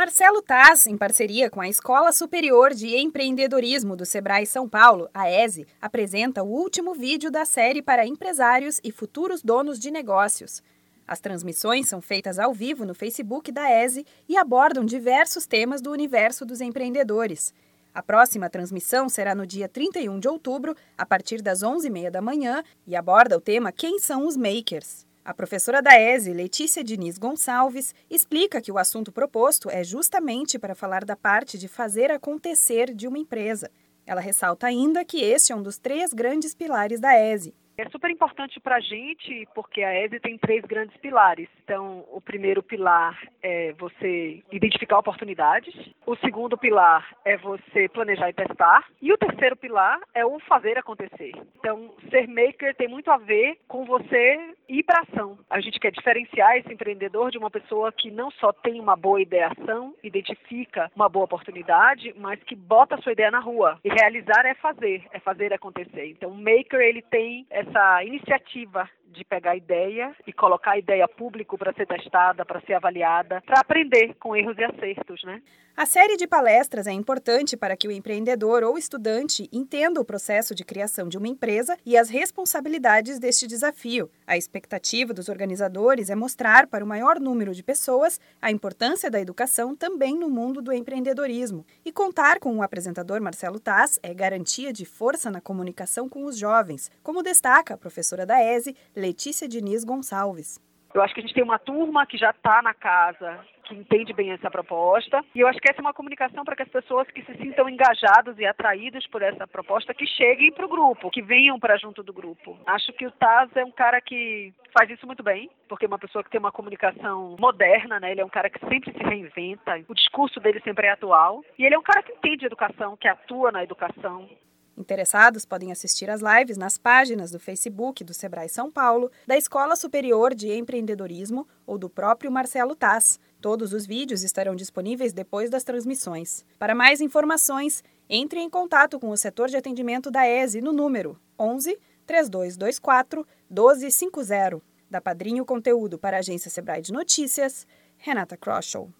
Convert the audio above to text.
Marcelo Taz, em parceria com a Escola Superior de Empreendedorismo do Sebrae São Paulo, a ESE, apresenta o último vídeo da série para empresários e futuros donos de negócios. As transmissões são feitas ao vivo no Facebook da ESE e abordam diversos temas do universo dos empreendedores. A próxima transmissão será no dia 31 de outubro, a partir das 11h30 da manhã, e aborda o tema Quem são os Makers? A professora da ESE, Letícia Diniz Gonçalves, explica que o assunto proposto é justamente para falar da parte de fazer acontecer de uma empresa. Ela ressalta ainda que este é um dos três grandes pilares da ESE, é super importante para a gente porque a ESE tem três grandes pilares. Então, o primeiro pilar é você identificar oportunidades, o segundo pilar é você planejar e testar, e o terceiro pilar é o fazer acontecer. Então, ser maker tem muito a ver com você ir para ação. A gente quer diferenciar esse empreendedor de uma pessoa que não só tem uma boa ideação, identifica uma boa oportunidade, mas que bota a sua ideia na rua. E realizar é fazer, é fazer acontecer. Então, o maker ele tem essa iniciativa de pegar ideia e colocar a ideia público para ser testada, para ser avaliada, para aprender com erros e acertos, né? A série de palestras é importante para que o empreendedor ou estudante entenda o processo de criação de uma empresa e as responsabilidades deste desafio. A expectativa dos organizadores é mostrar para o maior número de pessoas a importância da educação também no mundo do empreendedorismo. E contar com o apresentador Marcelo Taz é garantia de força na comunicação com os jovens, como destaca a professora da ESE, Letícia Diniz Gonçalves. Eu acho que a gente tem uma turma que já está na casa, que entende bem essa proposta. E eu acho que essa é uma comunicação para que as pessoas que se sintam engajados e atraídos por essa proposta que cheguem para o grupo, que venham para junto do grupo. Acho que o Taz é um cara que faz isso muito bem, porque é uma pessoa que tem uma comunicação moderna, né? Ele é um cara que sempre se reinventa, o discurso dele sempre é atual. E ele é um cara que entende educação, que atua na educação. Interessados podem assistir às lives nas páginas do Facebook do Sebrae São Paulo, da Escola Superior de Empreendedorismo ou do próprio Marcelo Taz. Todos os vídeos estarão disponíveis depois das transmissões. Para mais informações, entre em contato com o setor de atendimento da ESE no número 11 3224 1250. Da Padrinho Conteúdo para a agência Sebrae de Notícias, Renata Kroschel.